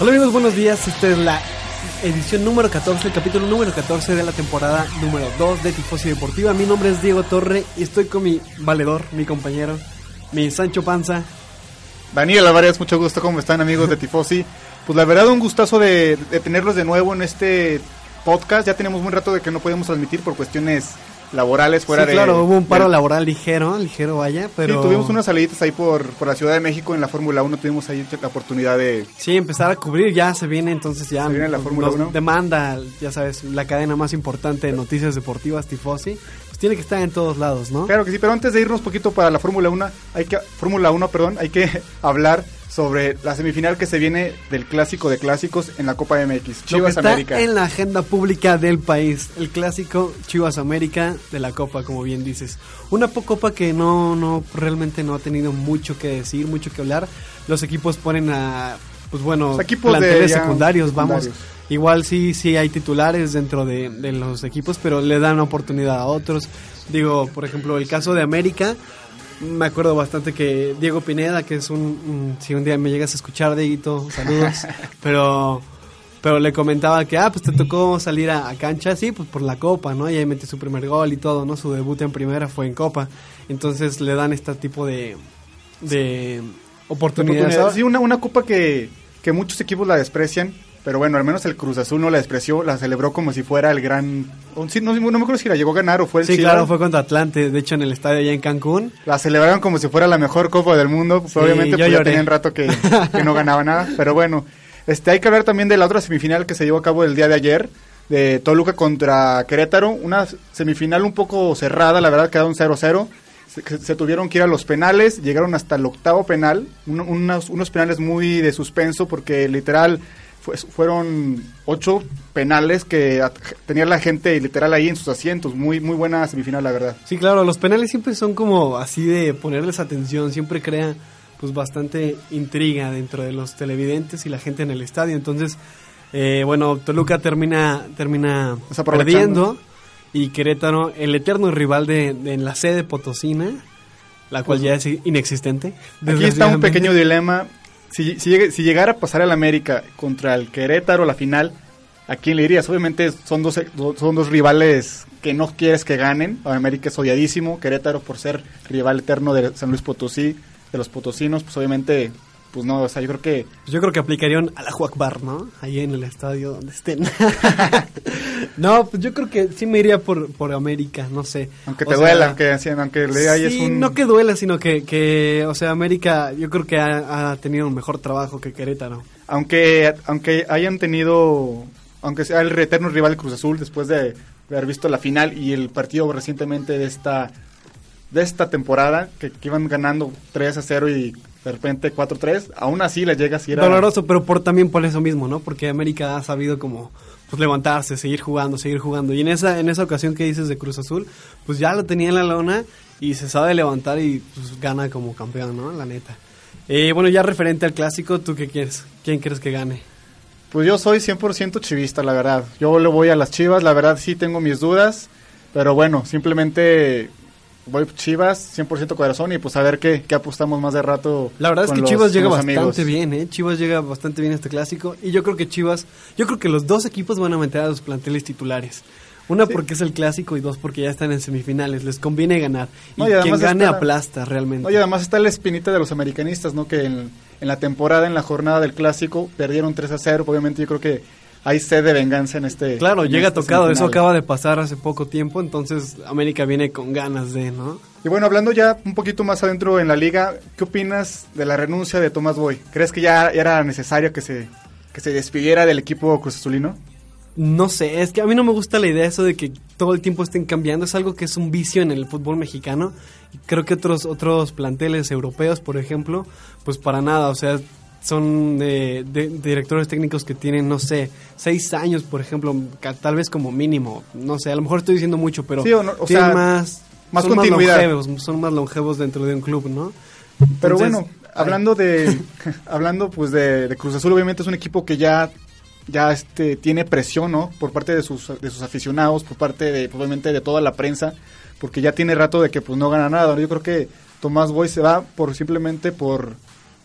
Hola amigos, buenos días. Esta es la edición número 14, el capítulo número 14 de la temporada número 2 de Tifosi Deportiva. Mi nombre es Diego Torre y estoy con mi valedor, mi compañero, mi Sancho Panza. Daniel Alvarez, mucho gusto, ¿cómo están amigos de Tifosi? Pues la verdad un gustazo de, de tenerlos de nuevo en este podcast. Ya tenemos un rato de que no podemos transmitir por cuestiones laborales fuera sí, de... claro, hubo un paro del- laboral ligero, ligero vaya, pero... Sí, tuvimos unas saliditas ahí por, por la Ciudad de México en la Fórmula 1, tuvimos ahí la oportunidad de... Sí, empezar a cubrir, ya se viene entonces ya... Se viene la Fórmula nos 1. Demanda, ya sabes, la cadena más importante de noticias deportivas, Tifosi. Pues tiene que estar en todos lados, ¿no? Claro que sí, pero antes de irnos poquito para la Fórmula 1, hay que Fórmula 1, perdón, hay que hablar sobre la semifinal que se viene del clásico de clásicos en la Copa MX, Lo que Chivas está América. en la agenda pública del país, el clásico Chivas América de la Copa, como bien dices. Una copa que no, no, realmente no ha tenido mucho que decir, mucho que hablar. Los equipos ponen a, pues bueno, Los equipos de planteles ya secundarios, vamos. secundarios. Igual sí, sí hay titulares dentro de, de los equipos, pero le dan oportunidad a otros. Digo, por ejemplo, el caso de América, me acuerdo bastante que Diego Pineda, que es un, un- si un día me llegas a escuchar, Dieguito, saludos, pero pero le comentaba que, ah, pues te tocó salir a, a cancha, sí, pues por la Copa, ¿no? Y ahí metió su primer gol y todo, ¿no? Su debut en primera fue en Copa. Entonces le dan este tipo de, de oportunidades. oportunidad. Sí, una, una copa que, que muchos equipos la desprecian, pero bueno, al menos el Cruz Azul no la despreció, la celebró como si fuera el gran... no, no me acuerdo si la llegó a ganar o fue el Sí, claro, fue contra Atlante, de hecho en el estadio allá en Cancún. La celebraron como si fuera la mejor copa del mundo, pues, Sí, obviamente pues, ya tenían rato que, que no ganaba nada, pero bueno, este hay que hablar también de la otra semifinal que se llevó a cabo el día de ayer, de Toluca contra Querétaro, una semifinal un poco cerrada, la verdad quedaron 0-0. Se, se tuvieron que ir a los penales, llegaron hasta el octavo penal, un- unos, unos penales muy de suspenso porque literal fueron ocho penales que tenía la gente literal ahí en sus asientos, muy muy buena semifinal la verdad. Sí, claro, los penales siempre son como así de ponerles atención, siempre crea pues bastante intriga dentro de los televidentes y la gente en el estadio. Entonces, eh, bueno, Toluca termina, termina perdiendo y Querétaro, el eterno rival de, de la sede potosina, la cual ya es inexistente. Aquí está un pequeño dilema. Si, si, si llegara a pasar el América contra el Querétaro la final, ¿a quién le irías? Obviamente son dos, son dos rivales que no quieres que ganen. América es odiadísimo. Querétaro por ser rival eterno de San Luis Potosí, de los potosinos, pues obviamente, pues no, o sea, yo creo que... Pues yo creo que aplicarían a la Juacbar, ¿no? Ahí en el estadio donde estén. no, pues yo creo que sí me iría por, por América, no sé. Aunque O te sea, duela, aunque, sí, aunque le es sí, un... no que duela, sino que, que, o sea, América yo creo que ha, ha tenido un mejor trabajo que Querétaro. aunque aunque hayan tenido aunque sea el eterno rival Cruz Azul después de haber visto la final y el partido recientemente de esta de esta temporada que, que iban ganando 3 a 0 y de repente 4 a 3 aún así les llega si era Doloroso, pero por también por eso mismo, ¿no? Porque América ha sabido como pues levantarse, seguir jugando, seguir jugando. Y en esa en esa ocasión que dices de Cruz Azul, pues ya lo tenía en la lona y se sabe levantar y pues gana como campeón, ¿no? La neta. Eh, bueno, ya referente al clásico, ¿tú qué quieres? ¿Quién crees que gane? Pues yo soy 100% chivista, la verdad. Yo le voy a las chivas, la verdad sí tengo mis dudas, pero bueno, simplemente voy Chivas, 100% corazón y pues a ver qué, qué apostamos más de rato. La verdad es que los- Chivas llega bastante amigos. bien, ¿eh? Chivas llega bastante bien a este clásico y yo creo que Chivas, yo creo que los dos equipos van a meter a los planteles titulares. Una porque es el clásico y dos porque ya están en semifinales. Les conviene ganar. Y, No, y quien gane está- aplasta realmente. No, y además está la espinita de los americanistas, ¿no? Que en, en la temporada, en la jornada del clásico, perdieron 3 a 0. Obviamente yo creo que hay sed de venganza en este... Claro, en llega esta tocado. Eso acaba de pasar hace poco tiempo. Entonces América viene con ganas de, ¿no? Y bueno, hablando ya un poquito más adentro en la liga, ¿qué opinas de la renuncia de Tomás Boy? ¿Crees que ya era necesario que se, que se despidiera del equipo Cruz Azulino? No sé, es que a mí no me gusta la idea eso de que todo el tiempo estén cambiando. Es algo que es un vicio en el fútbol mexicano. Creo que otros otros planteles europeos, por ejemplo, pues para nada. O sea, son de, de- directores técnicos que tienen, no sé, seis años, por ejemplo, tal vez como mínimo. No sé, a lo mejor estoy diciendo mucho, pero Sí, o no- o tienen sea, más, más son continuidad. Más longevos, son más longevos dentro de un club, ¿no? Pero Entonces, bueno, hablando de hablando pues de, de Cruz Azul, obviamente es un equipo que ya ya este tiene presión, ¿no? Por parte de sus de sus aficionados, por parte de obviamente de toda la prensa, porque ya tiene rato de que pues no gana nada. ¿no? Yo creo que Tomás Boy se va por simplemente por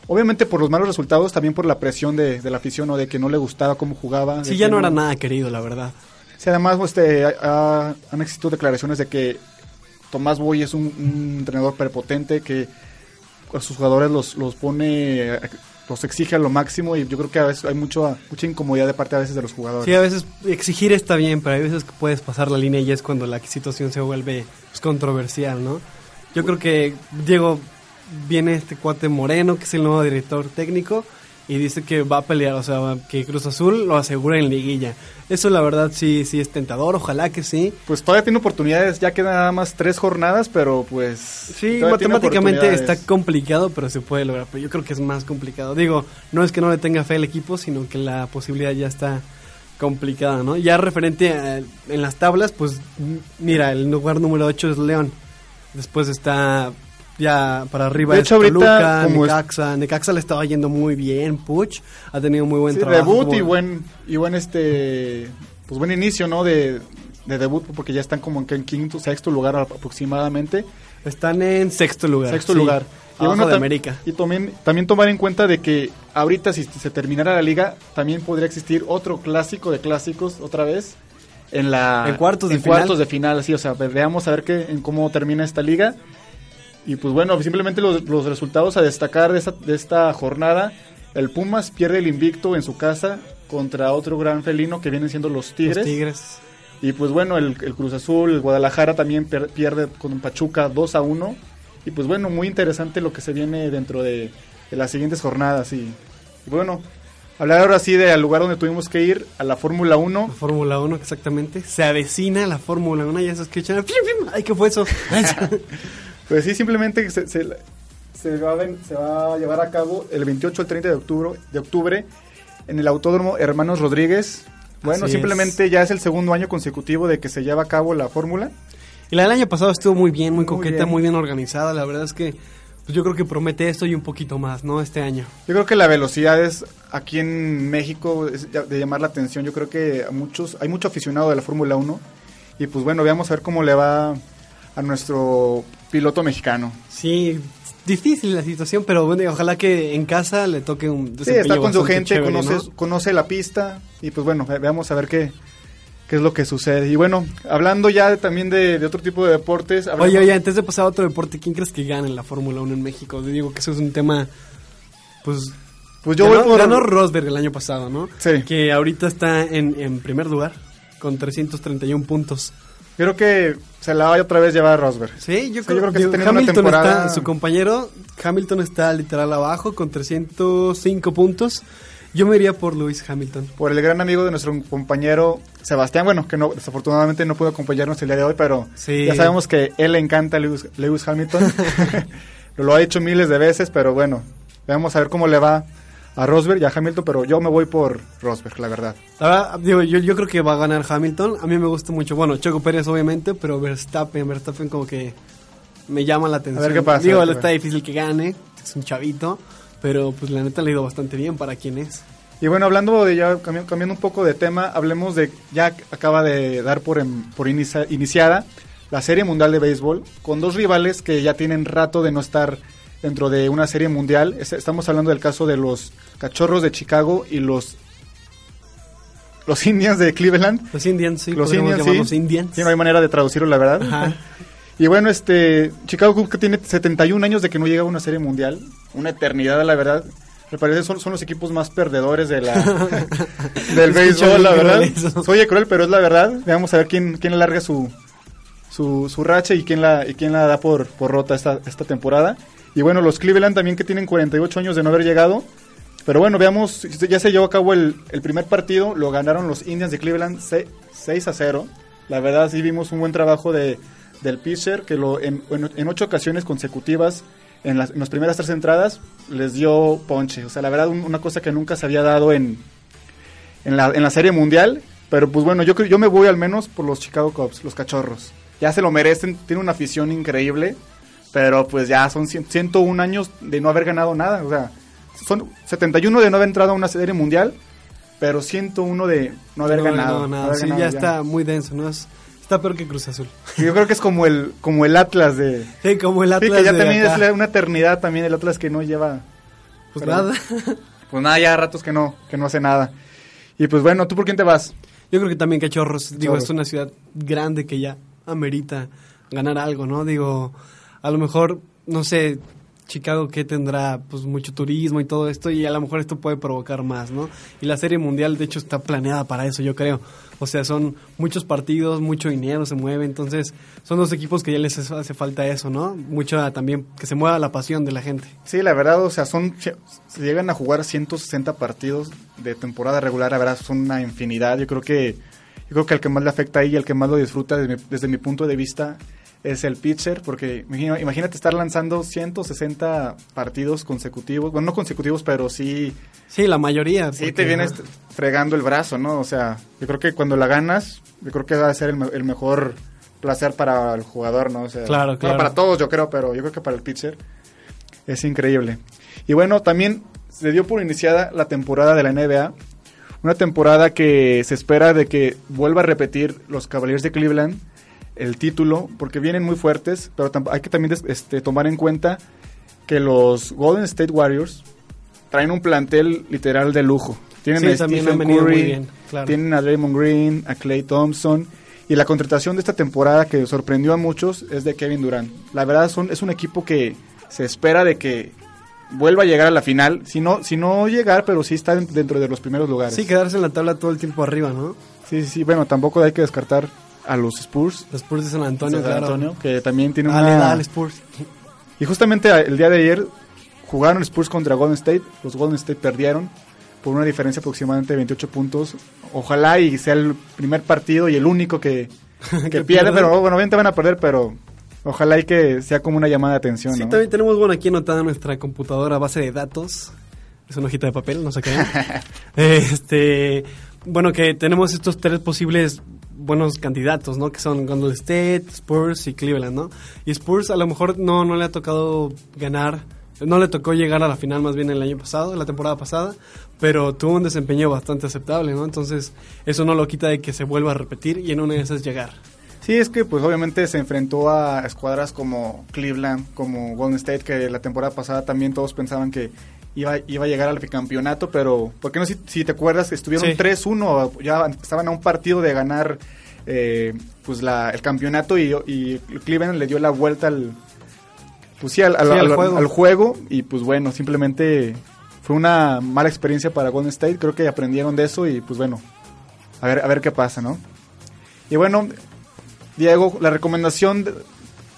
obviamente por los malos resultados, también por la presión de, de la afición o de que no le gustaba cómo jugaba. Sí, ya no era nada querido, la verdad. Sí, además este, ha- ha- han existido declaraciones de que Tomás Boy es un, un entrenador prepotente que a sus jugadores los, los pone, los exige a lo máximo y yo creo que a veces hay mucho, mucha incomodidad de parte a veces de los jugadores. Sí, a veces exigir está bien, pero hay veces que puedes pasar la línea y es cuando la situación se vuelve pues, controversial, ¿no? Yo creo que Diego viene este cuate Moreno, que es el nuevo director técnico, y dice que va a pelear, o sea, que Cruz Azul lo asegura en liguilla. Eso la verdad sí, sí es tentador, ojalá que sí. Pues todavía tiene oportunidades, ya quedan nada más tres jornadas, pero pues... Sí, matemáticamente está complicado, pero se puede lograr. Pero yo creo que es más complicado. Digo, no es que no le tenga fe al equipo, sino que la posibilidad ya está complicada, ¿no? Ya referente a- en las tablas, pues mira, el lugar número 8 es León. Después está ya para arriba De es hecho, ahorita, Toluca, como es- Necaxa. Necaxa le estaba yendo muy bien, Puch ha tenido muy buen Sí, trabajo. debut como- y buen, y buen este, pues buen inicio, ¿no? De, de debut, porque ya están como en, en quinto, sexto lugar aproximadamente. Están en sexto lugar. Sexto sí, lugar. abajo de tam- América. Y también, también tomar en cuenta de que ahorita si se terminara la liga, también podría existir otro clásico de clásicos otra vez en la En cuartos de en final. cuartos de final, sí, o sea, veamos a ver qué en cómo termina esta liga. Y pues bueno, simplemente los, los resultados a destacar de esta, de esta jornada, el Pumas pierde el invicto en su casa contra otro gran felino que vienen siendo los Tigres. Los Tigres. Y pues bueno, el, el Cruz Azul, el Guadalajara también per- pierde con Pachuca 2 a 1. Y pues bueno, muy interesante lo que se viene dentro de, de las siguientes jornadas. Y, y bueno, hablar ahora sí del lugar donde tuvimos que ir, a la Fórmula 1. La Fórmula 1, exactamente. Se avecina la Fórmula 1, ya se escuchan. ¡Ay, qué fue eso! Pues sí, simplemente se, se, se va, a se va a llevar a cabo el 28 al 30 de octubre, de octubre en el Autódromo Hermanos Rodríguez. Bueno, Así simplemente ya es el segundo año consecutivo de que se lleva a cabo la fórmula. y la del año pasado estuvo muy bien, muy Muy coqueta, bien. muy bien organizada. La verdad es que pues yo creo que promete esto y un poquito más, ¿no? Este año. Yo creo que la velocidad es aquí en México es de llamar la atención. Yo creo que a muchos hay mucho aficionado de la Fórmula 1 y pues bueno, veamos a ver cómo le va a nuestro piloto mexicano. Sí, difícil la situación, pero bueno, ojalá que en casa le toque un Sí, está con su gente, chévere, conoce, ¿no? conoce la pista y pues bueno, ve- veamos a ver qué, qué es lo que sucede. Y bueno, hablando ya de- también de, de otro tipo de deportes. Oye, oye, antes de pasar a otro deporte, ¿quién crees que gane en la Fórmula 1 en México? Digo que eso es un tema, pues... pues yo ganó, voy por... ganó Rosberg el año pasado, ¿no? Sí. Que ahorita está en, en primer lugar con 331 puntos. Creo que se la va a otra vez llevar a Rosberg. Sí, yo creo, yo creo que digo, está teniendo una Hamilton temporada- está, su compañero Hamilton está literal abajo con 305 puntos. Yo me iría por Lewis Hamilton. por el gran amigo de nuestro compañero Sebastián, bueno, que no, desafortunadamente no pudo acompañarnos el día de hoy, pero Sí. ya sabemos que él le encanta Lewis, Lewis Hamilton. lo ha hecho miles de veces, pero bueno, vamos a ver cómo le va a Rosberg y a Hamilton, pero yo me voy por Rosberg, la verdad. La verdad, digo, yo, yo creo que va a ganar Hamilton. A mí me gusta mucho, bueno, Checo Pérez obviamente, pero Verstappen, Verstappen como que me llama la atención. ver qué pasa, Digo, a está difícil que gane, es un chavito, pero pues la neta le ha ido bastante bien para quien es. Y bueno, hablando de ya, cambi- cambiando un poco de tema, hablemos de, ya acaba de dar por, em- por inicia- iniciada la Serie Mundial de Béisbol, con dos rivales que ya tienen rato de no estar dentro de una Serie Mundial. Es- estamos hablando del caso de los Cachorros de Chicago y los los Indians de Cleveland. Los Indians, sí. Los Indians, sí. llamarlos Indians. Sí, no hay manera de traducirlo, la verdad. Ajá. Y bueno, este Chicago que tiene 71 años de que no llega a una serie mundial, una eternidad, la verdad. Me parece son, son los equipos más perdedores de la del béisbol, la verdad. Soy cruel, pero es la verdad. Vamos a ver quién quién alarga su su, su racha y quién la y quién la da por, por rota esta esta temporada. Y bueno, los Cleveland también que tienen 48 años de no haber llegado. Pero bueno, veamos, ya se llevó a cabo el, primer partido, lo ganaron los Indians de Cleveland se- 6 a 0. La verdad sí vimos un buen trabajo de, del pitcher que lo, en, en, ocho ocasiones consecutivas, en las, en las primeras tres entradas, les dio ponche. O sea, la verdad un- una cosa que nunca se había dado en, en, la, en la Serie Mundial. Pero pues bueno, yo, yo me voy al menos por los Chicago Cubs, los cachorros. Ya se lo merecen, tienen una afición increíble. Pero pues ya son cien- 101 años de no haber ganado nada. O sea, son 71 de no haber entrado a una serie mundial, pero 101 de no haber No, ganado. no, no nada. haber Sí, ganado ya está muy denso, ¿no? Es- está peor que Cruz Azul. Yo creo que es como el como el Atlas de Sí, como el Sí, Atlas que ya de también acá. es una eternidad también el Atlas que no lleva Pues pero- nada. pues nada, ya ratos que no que no hace nada. Y pues bueno, ¿tú por quién te vas? Yo creo que también Cachorros. Digo, es una ciudad grande que ya amerita ganar algo, ¿no? Digo, a lo mejor, no sé, Chicago que tendrá pues mucho turismo y todo esto y a lo mejor esto puede provocar más, ¿no? Y la Serie Mundial de hecho está planeada para eso, yo creo. O sea, son muchos partidos, mucho dinero se mueve, entonces son dos equipos que ya les hace hace falta eso, ¿no? Mucho también que se mueva la pasión de la gente. Sí, la verdad, o sea, son se llegan a jugar 160 partidos de temporada regular, la verdad son una infinidad. Yo creo que yo creo que el que más le afecta ahí y el que más lo disfruta desde mi, desde mi punto de vista es el pitcher, porque imagínate estar lanzando 160 partidos consecutivos, bueno, no consecutivos, pero sí Sí, la mayoría. Sí, te vienes fregando el brazo, ¿no? O sea, yo creo que cuando la ganas, yo creo que va a ser el, me- el mejor placer para el jugador, ¿no? O sea, Claro, bueno, claro. para todos yo creo, pero yo creo que para el pitcher es increíble. Y bueno, también se dio por iniciada la temporada de la NBA, una temporada que se espera de que vuelva a repetir los Cavaliers de Cleveland el título, porque vienen muy fuertes, pero hay que también este, tomar en cuenta que los Golden State Warriors traen un plantel literal de lujo. Tienen Sí, a Stephen Curry, muy bien, claro. tienen a Draymond Green, a Clay Thompson. Y la contratación de esta temporada que sorprendió a muchos es de Kevin Durant. La verdad son, es un equipo que se espera de que vuelva a llegar a la final. Si no, si no llegar, pero sí está dentro de los primeros lugares. Sí, quedarse en la tabla todo el tiempo arriba, ¿no? sí, sí, sí. Bueno, tampoco hay que descartar a los Spurs. Los Spurs de San Antonio, de San claro. Antonio, que también tienen Dale, una... dale, Spurs. Y justamente a- el día de ayer jugaron Spurs contra Golden State. Los Golden State perdieron por una diferencia aproximadamente de 28 puntos. Ojalá y sea el primer partido y el único que, que Que pierde, pero bueno, obviamente van a perder, pero ojalá y que sea como una llamada de atención. Sí, ¿no? también tenemos bueno aquí anotada nuestra computadora base de datos. Es una hojita de papel, no sé qué. este, bueno, que tenemos estos tres posibles buenos candidatos, ¿no? Que son Golden State, Spurs y Cleveland, ¿no? Y Spurs a lo mejor no, no le ha tocado ganar, no le tocó llegar a la final más bien el año pasado, la temporada pasada, pero tuvo un desempeño bastante aceptable, ¿no? Entonces, eso no lo quita de que se vuelva a repetir y en una de esas llegar. Sí, es que pues obviamente se enfrentó a escuadras como Cleveland, como Golden State, que la temporada pasada también todos pensaban que iba, iba a llegar al campeonato, pero ¿por qué no? Si, si te acuerdas, estuvieron Sí. 3-1, ya estaban a un partido de ganar eh, pues la, el campeonato y, y Cleveland le dio la vuelta al, pues sí, al, al- Sí, al al- juego. al juego y pues bueno, simplemente fue una mala experiencia para Golden State, creo que aprendieron de eso y pues bueno, a ver, a ver qué pasa, ¿no? Y bueno, Diego, la recomendación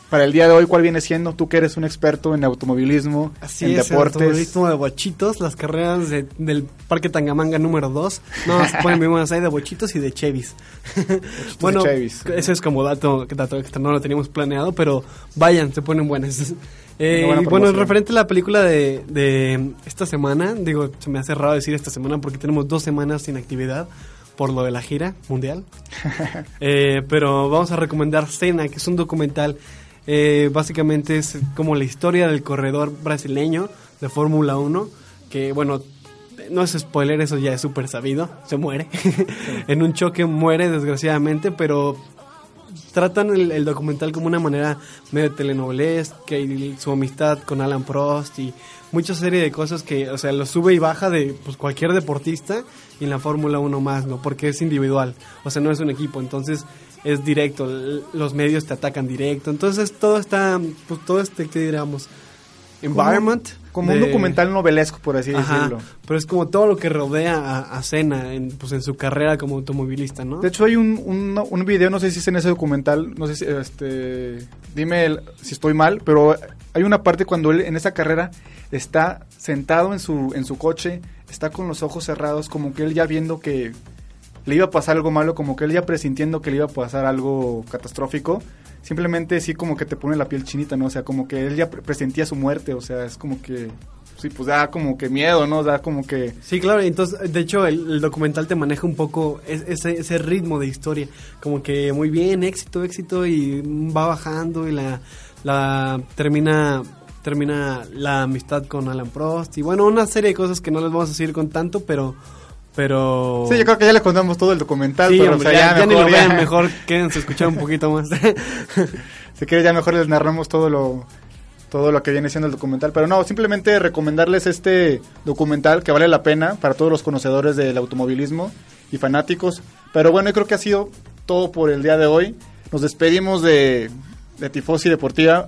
para el día de hoy, ¿cuál viene siendo? Tú que eres un experto en automovilismo, Así en es, deportes. automovilismo de bochitos, las carreras de- del Parque Tangamanga número 2. No, se ponen buenas ahí de bochitos y de Chevys. bueno, Chevys. ese es como dato, dato extra, no lo teníamos planeado, pero vayan, se ponen buenas. Eh, buena bueno, referente a la película de, de esta semana, digo, se me hace raro decir esta semana porque tenemos dos semanas sin actividad por lo de la gira mundial. Eh, pero vamos a recomendar Cena, que es un documental. Eh, básicamente es como la historia del corredor brasileño de Fórmula 1. Que bueno, no es spoiler, eso ya es súper sabido. Se muere. en un choque muere, desgraciadamente, pero tratan el, documental como una manera medio telenovelesca y su amistad con Alan Prost y mucha serie de cosas que, o sea, lo sube y baja de pues, cualquier deportista y en la Fórmula 1 más, ¿no? Porque es individual, o sea, no es un equipo, entonces es directo, los medios te atacan directo, entonces todo está, pues todo este, ¿qué diríamos? Environment. Como, un documental novelesco, por así decirlo. Pero es como todo lo que rodea a, a Senna en, pues, en su carrera como automovilista, ¿no? De hecho, hay un, un, un video, no sé si es en ese documental, no sé si, este, dime si estoy mal, pero hay una parte cuando él en esa carrera está sentado en su, en su coche, está con los ojos cerrados, como que él ya viendo que le iba a pasar algo malo, como que él ya presintiendo que le iba a pasar algo catastrófico, simplemente sí como que te pone la piel chinita, ¿no? O sea, como que él ya presentía su muerte, o sea, es como que sí, pues da como que miedo, ¿no? Da como que... Sí, claro, entonces, de hecho, el, documental te maneja un poco ese, ritmo de historia, como que muy bien, éxito, éxito, y va bajando y la, la termina termina la amistad con Alan Prost y bueno, una serie de cosas que no les vamos a seguir con tanto, pero pero... Sí, yo creo que ya les contamos todo el documental. pero, ya, mejor, ni lo vean, mejor quédense escuchar un poquito más. si quieres ya mejor les narramos todo lo, todo lo que viene siendo el documental. Pero no, simplemente recomendarles este documental que vale la pena para todos los conocedores del automovilismo y fanáticos. Pero bueno, yo creo que ha sido todo por el día de hoy. Nos despedimos de, de Tifosi Deportiva.